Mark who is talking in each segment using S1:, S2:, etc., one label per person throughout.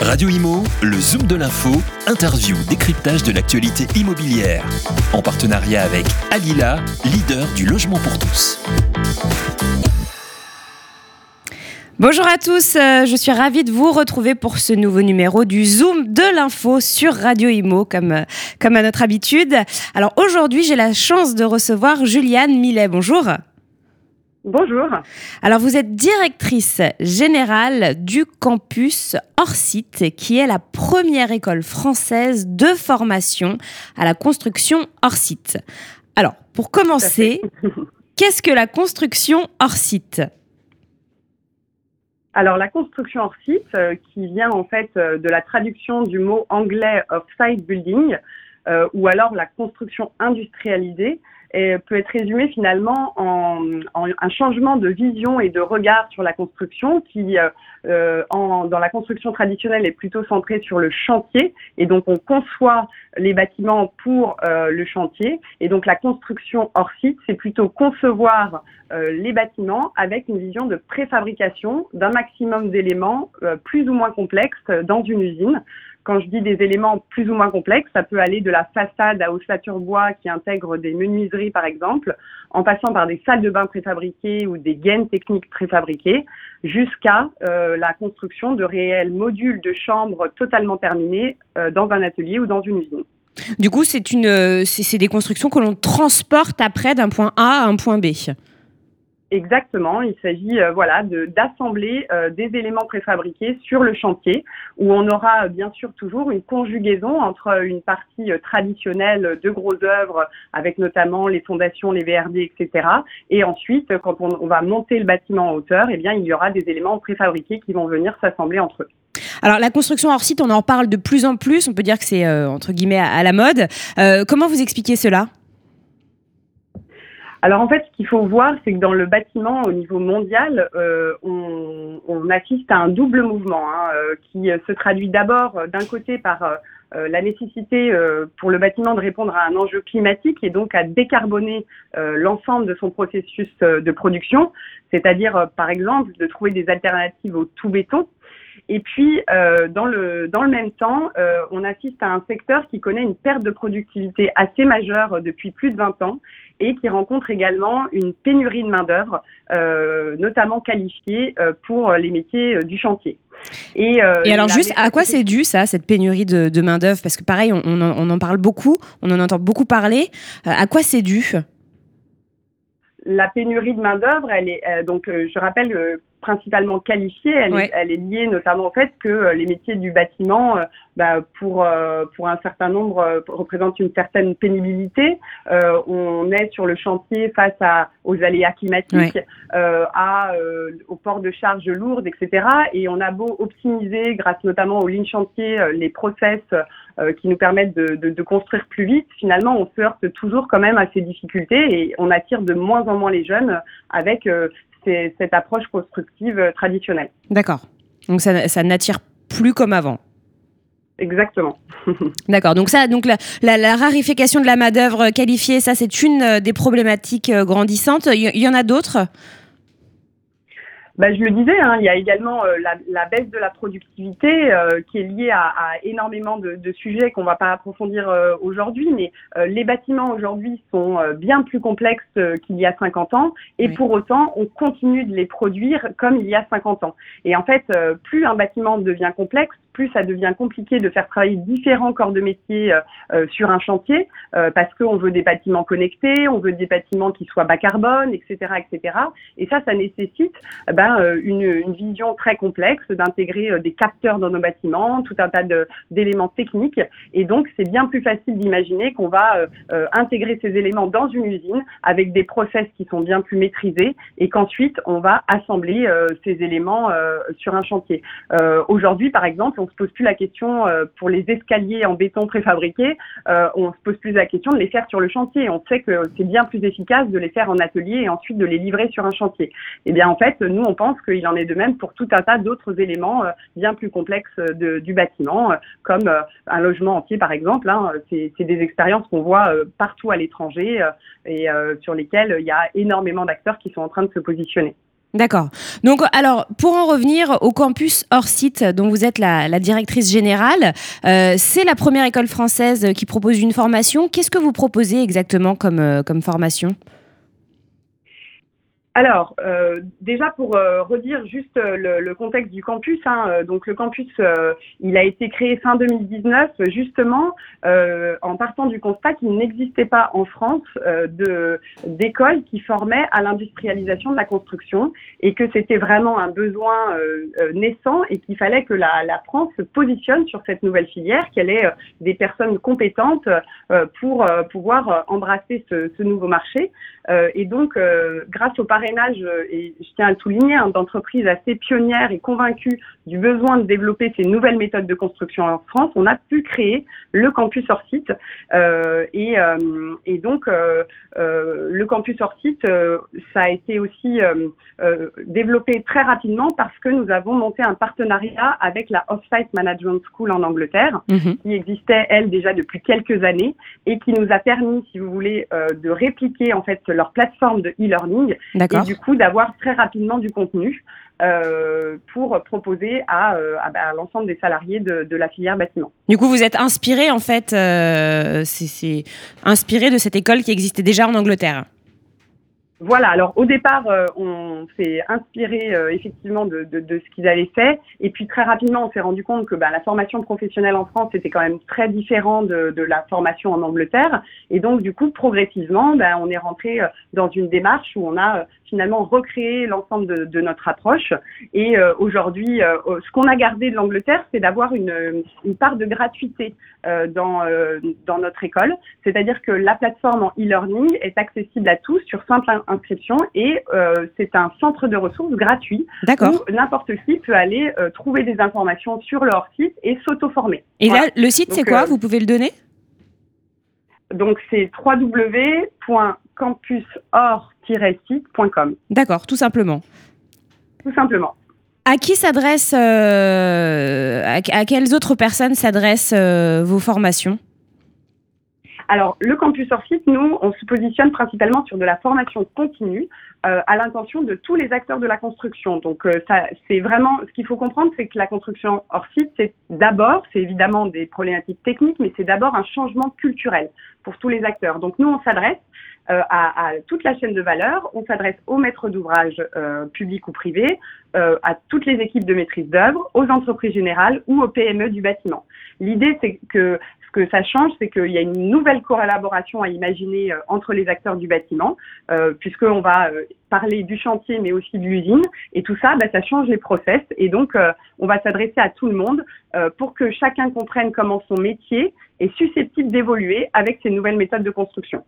S1: Radio Imo, le Zoom de l'info, interview, décryptage de l'actualité immobilière. En partenariat avec Alila, leader du logement pour tous.
S2: Bonjour à tous, euh, je suis ravie de vous retrouver pour ce nouveau numéro du Zoom de l'info sur Radio Imo, comme, euh, comme à notre habitude. Alors aujourd'hui, j'ai la chance de recevoir Juliane Millet. Bonjour.
S3: Bonjour.
S2: Alors vous êtes directrice générale du campus Orsite, qui est la première école française de formation à la construction Orsite. Alors pour commencer, qu'est-ce que la construction Orsite?
S3: Alors la construction hors site, euh, qui vient en fait euh, de la traduction du mot anglais off-site building, euh, ou alors la construction industrialisée, et peut être résumé finalement en, en, un changement de vision et de regard sur la construction qui, euh, euh, en, dans la construction traditionnelle, est plutôt centré sur le chantier. Et donc, on conçoit les bâtiments pour euh, le chantier. Et donc, la construction hors site, c'est plutôt concevoir euh, les bâtiments avec une vision de préfabrication d'un maximum d'éléments euh, plus ou moins complexes dans une usine. Quand je dis des éléments plus ou moins complexes, ça peut aller de la façade à ossature bois qui intègre des menuiseries par exemple, en passant par des salles de bain préfabriquées ou des gaines techniques préfabriquées, jusqu'à euh, la construction de réels modules de chambres totalement terminés euh, dans un atelier ou dans une usine.
S2: Du coup, une, c'est des constructions que l'on transporte après d'un point A à un point B.
S3: Exactement, il s'agit euh, voilà d'assembler euh, des éléments préfabriqués sur le chantier où on aura euh, bien sûr toujours une conjugaison entre une partie euh, traditionnelle de grosses œuvres avec notamment les fondations, les VRD, etc. Et ensuite, quand on, on, va monter le bâtiment en hauteur, eh bien il y aura des éléments préfabriqués qui vont venir s'assembler entre eux.
S2: Alors la construction hors site, on en parle de plus en plus. On peut dire que c'est entre guillemets à, à la mode. comment vous expliquez cela?
S3: Alors en fait, ce qu'il faut voir, c'est que dans le bâtiment au niveau mondial, euh, on, assiste à un double mouvement hein, euh, qui se traduit d'abord euh, d'un côté par la nécessité euh, pour le bâtiment de répondre à un enjeu climatique et donc à décarboner l'ensemble de son processus de production, c'est-à-dire par exemple de trouver des alternatives au tout béton. Et puis, euh, dans, le, dans le même temps, euh, on assiste à un secteur qui connaît une perte de productivité assez majeure depuis plus de 20 ans et qui rencontre également une pénurie de main-d'œuvre, euh, notamment qualifiée pour les métiers du chantier.
S2: Et, euh, et alors juste, à quoi c'est dû ça, cette pénurie de, de main d'œuvre Parce que pareil, on, on, en, on, en, parle beaucoup, on en entend beaucoup parler. Euh, à quoi c'est dû?
S3: La pénurie de main d'œuvre, elle est euh, donc, je rappelle principalement qualifiée, elle, ouais. est, elle, est, liée notamment au fait que les métiers du bâtiment, bah, pour pour un certain nombre, représentent une certaine pénibilité. on est sur le chantier face à aux aléas climatiques, ouais. euh, à, euh, au port de charges lourdes, etc. Et on a beau optimiser, grâce notamment aux lignes chantier, euh, les process euh, qui nous permettent de, de, de, construire plus vite, finalement, on se heurte toujours quand même à ces difficultés et on attire de moins en moins les jeunes avec cette approche constructive traditionnelle.
S2: D'accord. Donc ça, ça n'attire plus comme avant.
S3: Exactement.
S2: D'accord. Donc ça, donc la, la, la raréfaction de la main d'œuvre qualifiée, ça c'est une des problématiques grandissantes. Il y, y en a d'autres?
S3: Bah, je le disais, hein, il y a également euh, la, la, baisse de la productivité euh, qui est liée à, à énormément de, de sujets qu'on ne va pas approfondir euh, aujourd'hui, mais euh, les bâtiments aujourd'hui sont euh, bien plus complexes qu'il y a 50 ans, et oui. pour autant, on continue de les produire comme il y a 50 ans. Et en fait, plus un bâtiment devient complexe, plus ça devient compliqué de faire travailler différents corps de métier euh, sur un chantier euh, parce qu'on veut des bâtiments connectés, on veut des bâtiments qui soient bas carbone, etc., etc. Et ça, ça nécessite ben, une, une, vision très complexe d'intégrer des capteurs dans nos bâtiments, tout un tas d'éléments techniques. Et donc, c'est bien plus facile d'imaginer qu'on va euh, intégrer ces éléments dans une usine avec des process qui sont bien plus maîtrisés et qu'ensuite on va assembler ces éléments sur un chantier. Aujourd'hui, par exemple, on se pose plus la question euh, pour les escaliers en béton préfabriqués, euh, on se pose plus la question de les faire sur le chantier. On sait que c'est bien plus efficace de les faire en atelier et ensuite de les livrer sur un chantier. Eh bien en fait, nous on pense qu'il en est de même pour tout un tas d'autres éléments euh, bien plus complexes de, du bâtiment, comme un logement entier par exemple. Hein, c'est des expériences qu'on voit partout à l'étranger et sur lesquelles il y a énormément d'acteurs qui sont en train de se positionner.
S2: D'accord. Donc, alors, pour en revenir au campus hors site, dont vous êtes la, directrice générale, euh, c'est la première école française qui propose une formation. Qu'est-ce que vous proposez exactement comme, euh, comme formation?
S3: Alors, euh, déjà pour euh, redire juste euh, le, contexte du campus, hein, donc le campus, il a été créé fin 2019 justement en partant du constat qu'il n'existait pas en France de d'écoles qui formaient à l'industrialisation de la construction et que c'était vraiment un besoin naissant et qu'il fallait que la, la, France se positionne sur cette nouvelle filière, qu'elle ait des personnes compétentes pour pouvoir embrasser ce, ce, nouveau marché. et donc, grâce au parrainage, euh, et je tiens à le souligner, hein, d'entreprises assez pionnières et convaincues du besoin de développer ces nouvelles méthodes de construction en France, on a pu créer le campus hors site. Euh, et, euh, et, donc, le campus hors site, ça a été aussi développé très rapidement parce que nous avons monté un partenariat avec la Offsite Management School en Angleterre, mhm. qui existait, elle, déjà depuis quelques années et qui nous a permis, si vous voulez, de répliquer en fait leur plateforme de e-learning et du coup d'avoir très rapidement du contenu euh, pour proposer à, euh, bah, l'ensemble des salariés de, la filière bâtiment.
S2: Du coup, vous êtes inspiré en fait, euh, c'est inspiré de cette école qui existait déjà en Angleterre.
S3: Voilà, alors au départ, euh, on s'est inspiré euh, effectivement de, de, de, ce qu'ils avaient fait, et puis très rapidement, on s'est rendu compte que bah, la formation professionnelle en France était quand même très différent de, de, la formation en Angleterre, et donc du coup, progressivement, bah, on est rentré euh, dans une démarche où on a finalement recréé l'ensemble de, notre approche, et aujourd'hui, ce qu'on a gardé de l'Angleterre, c'est d'avoir une, une, part de gratuité dans, dans notre école, c'est-à-dire que la plateforme en e-learning est accessible à tous sur simple inscription et euh, c'est un centre de ressources gratuit où n'importe qui peut aller euh, trouver des informations sur leur site et s'auto-former.
S2: Et là, le site, c'est quoi euh, Vous pouvez le donner?
S3: Donc, c'est www.campusor-site.com.
S2: D'accord, tout simplement.
S3: Tout simplement.
S2: À qui s'adresse, à, à, quelles autres personnes s'adressent vos formations?
S3: Alors, le campus hors site, nous, on se positionne principalement sur de la formation continue euh, à l'intention de tous les acteurs de la construction. Donc, euh, c'est vraiment ce qu'il faut comprendre, c'est que la construction hors site, c'est d'abord, c'est évidemment des problématiques techniques, mais c'est d'abord un changement culturel pour tous les acteurs. Donc, nous, on s'adresse euh, à, à, toute la chaîne de valeur. On s'adresse aux maîtres d'ouvrage publics ou privés, à toutes les équipes de maîtrise d'œuvre, aux entreprises générales ou aux PME du bâtiment. L'idée, c'est que ce que ça change, c'est qu'il y a une nouvelle collaboration à imaginer euh, entre les acteurs du bâtiment, euh, puisqu'on va euh, parler du chantier, mais aussi de l'usine. Et tout ça, bah, ça change les process. Et donc, on va s'adresser à tout le monde pour que chacun comprenne comment son métier est susceptible d'évoluer avec ces nouvelles méthodes de construction.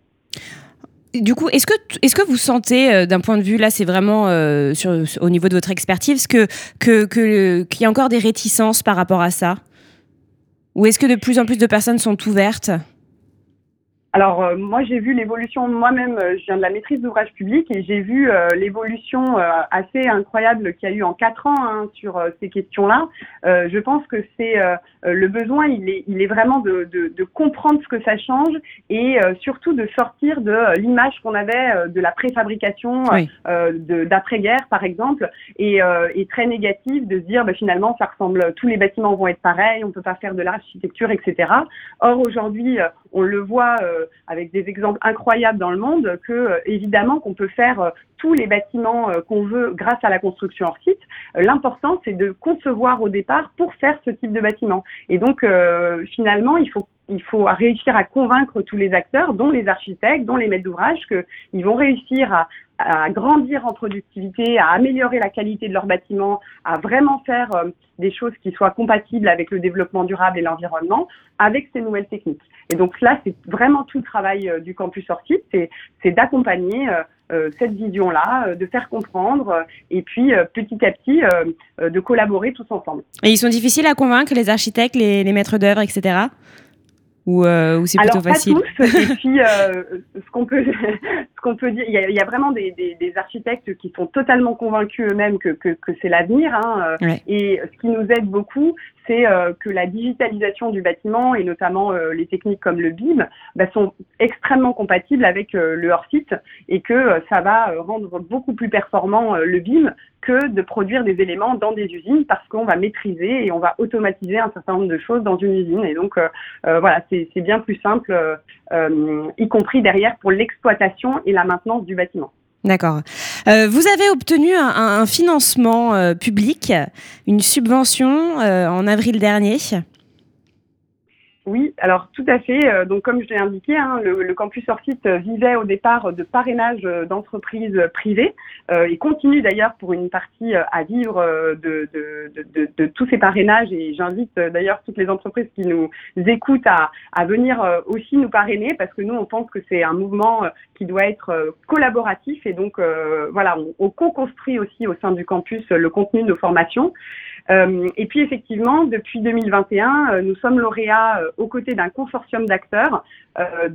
S2: Du coup, est-ce que, est que vous sentez, d'un point de vue, là, c'est vraiment au niveau de votre expertise, que, que, qu'il y a encore des réticences par rapport à ça? Ou est-ce que de plus en plus de personnes sont ouvertes?
S3: Alors euh, moi j'ai vu l'évolution moi-même, euh, je viens de la maîtrise d'ouvrage public et j'ai vu euh, l'évolution assez incroyable qu'il y a eu en quatre ans hein, sur ces questions-là. je pense que c'est le besoin, il est, il est vraiment de, de, de, comprendre ce que ça change et surtout de sortir de l'image qu'on avait de la préfabrication d'après-guerre par exemple et, et, très négative de se dire bah, finalement ça ressemble, tous les bâtiments vont être pareils, on peut pas faire de l'architecture, etc. Or aujourd'hui on le voit euh, avec des exemples incroyables dans le monde que euh, évidemment qu'on peut faire euh, tous les bâtiments qu'on veut grâce à la construction hors site. L'important c'est de concevoir au départ pour faire ce type de bâtiment. Et donc finalement il faut il faut réussir à convaincre tous les acteurs, dont les architectes, dont les maîtres d'ouvrage, qu'ils vont réussir à, à grandir en productivité, à améliorer la qualité de leur bâtiment, à vraiment faire euh, des choses qui soient compatibles avec le développement durable et l'environnement avec ces nouvelles techniques. Et donc là, c'est vraiment tout le travail euh, du campus sorti, c'est d'accompagner euh, cette vision-là, de faire comprendre et puis petit à petit de collaborer tous ensemble.
S2: Et ils sont difficiles à convaincre, les architectes, les, les maîtres d'œuvre, etc ou, euh, ou c'est plutôt
S3: facile
S2: pas
S3: tous. Et puis, euh, ce qu'on peut, qu'on peut dire, il y, a, vraiment des, architectes qui sont totalement convaincus eux-mêmes que, c'est l'avenir. Hein, et ce qui nous aide beaucoup, c'est que la digitalisation du bâtiment et notamment les techniques comme le BIM bah, sont extrêmement compatibles avec le hors-site et que ça va rendre beaucoup plus performant le BIM que de produire des éléments dans des usines parce qu'on va maîtriser et on va automatiser un certain nombre de choses dans une usine. Et donc, euh, euh, voilà, c'est bien plus simple, euh, y compris derrière pour l'exploitation et la maintenance du bâtiment.
S2: D'accord. vous avez obtenu un financement public, une subvention en avril dernier.
S3: Oui, alors tout à fait. Euh, donc comme je l'ai indiqué, hein, le, campus hors site vivait au départ de parrainage euh, d'entreprises privées euh, et continue d'ailleurs pour une partie à vivre de, de, tous ces parrainages. Et j'invite d'ailleurs toutes les entreprises qui nous écoutent à, à venir aussi nous parrainer parce que nous on pense que c'est un mouvement qui doit être collaboratif et donc voilà, on, on co-construit aussi au sein du campus le contenu de nos formations. Euh, et puis effectivement, depuis 2021, euh, nous sommes lauréats euh, aux côtés d'un consortium d'acteurs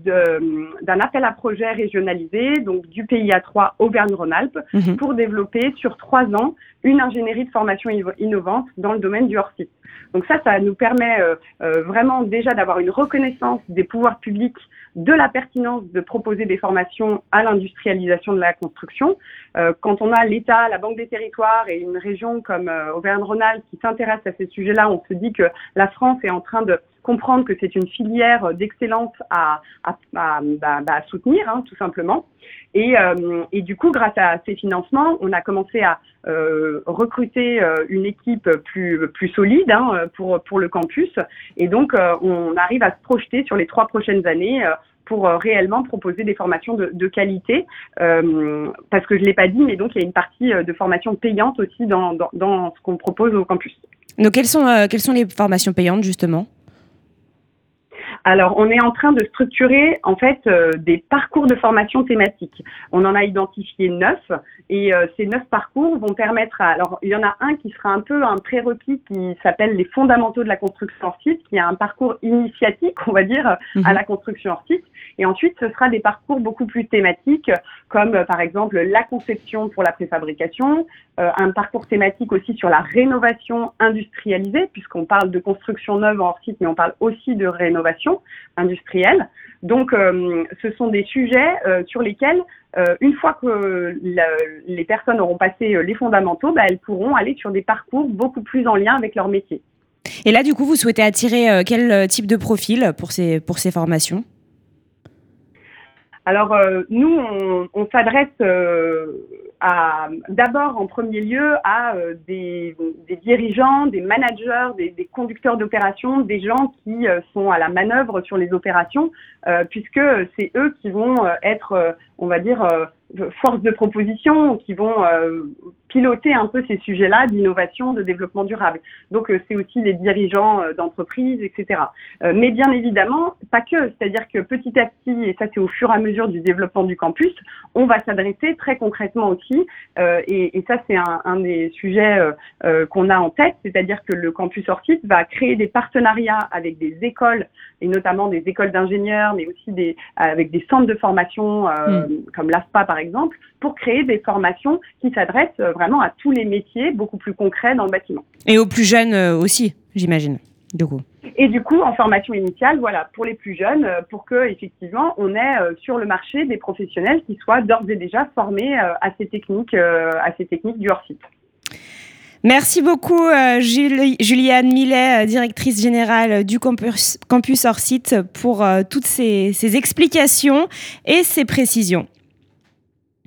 S3: d'un appel à projet régionalisé, donc du PIA 3 Auvergne-Rhône-Alpes, mhm. pour développer sur trois ans une ingénierie de formation innovante dans le domaine du hors-site. Donc ça, ça nous permet vraiment déjà d'avoir une reconnaissance des pouvoirs publics de la pertinence de proposer des formations à l'industrialisation de la construction. Euh, quand on a l'État, la Banque des territoires et une région comme euh, Auvergne-Rhône-Alpes qui s'intéresse à ces sujets-là, on se dit que la France est en train de comprendre que c'est une filière d'excellence à, à, bah, bah, soutenir, hein, tout simplement. Et, euh, et, du coup, grâce à ces financements, on a commencé à euh, recruter euh, une équipe plus, plus solide hein, pour, pour le campus. Et donc, on arrive à se projeter sur les trois prochaines années pour réellement proposer des formations de, qualité. parce que je l'ai pas dit, mais donc il y a une partie de formation payante aussi dans, dans, dans ce qu'on propose au campus.
S2: Donc, quelles sont, quelles sont les formations payantes, justement?
S3: Alors, on est en train de structurer en fait euh, des parcours de formation thématiques. On en a identifié neuf et euh, ces neuf parcours vont permettre. À, alors, il y en a un qui sera un peu un prérequis qui s'appelle les fondamentaux de la construction hors site, qui est un parcours initiatique, on va dire, à mhm. la construction hors site. Et ensuite, ce sera des parcours beaucoup plus thématiques, comme euh, par exemple la conception pour la préfabrication, un parcours thématique aussi sur la rénovation industrialisée, puisqu'on parle de construction neuve hors site, mais on parle aussi de rénovation industrielle. Donc, euh, ce sont des sujets euh, sur lesquels, euh, une fois que les personnes auront passé les fondamentaux, bah, elles pourront aller sur des parcours beaucoup plus en lien avec leur métier.
S2: Et là, du coup, vous souhaitez attirer quel type de profil pour ces, pour ces formations?
S3: Alors nous, on, on s'adresse d'abord en premier lieu à euh, des, dirigeants, des managers, des, des conducteurs d'opérations, des gens qui euh, sont à la manœuvre sur les opérations, euh, puisque c'est eux qui vont être, on va dire, force de proposition, qui vont piloter un peu ces sujets-là d'innovation, de développement durable. Donc c'est aussi les dirigeants d'entreprises, etc. mais bien évidemment, pas que. C'est-à-dire que petit à petit, et ça c'est au fur et à mesure du développement du campus, on va s'adresser très concrètement aussi euh, et, ça, c'est un, des sujets euh, euh, qu'on a en tête, c'est-à-dire que le campus site va créer des partenariats avec des écoles, et notamment des écoles d'ingénieurs, mais aussi des, avec des centres de formation hmm. comme l'AFPA par exemple, pour créer des formations qui s'adressent vraiment à tous les métiers beaucoup plus concrets dans le bâtiment.
S2: Et aux plus jeunes aussi, j'imagine, du coup.
S3: Et du coup, en formation initiale, voilà, pour les plus jeunes, euh, pour que effectivement, on ait euh, sur le marché des professionnels qui soient d'ores et déjà formés euh, à ces techniques, à ces techniques du hors-site.
S2: Merci beaucoup, Juliane Millet, directrice générale du campus, campus hors-site, pour toutes ces, ces explications et ces précisions.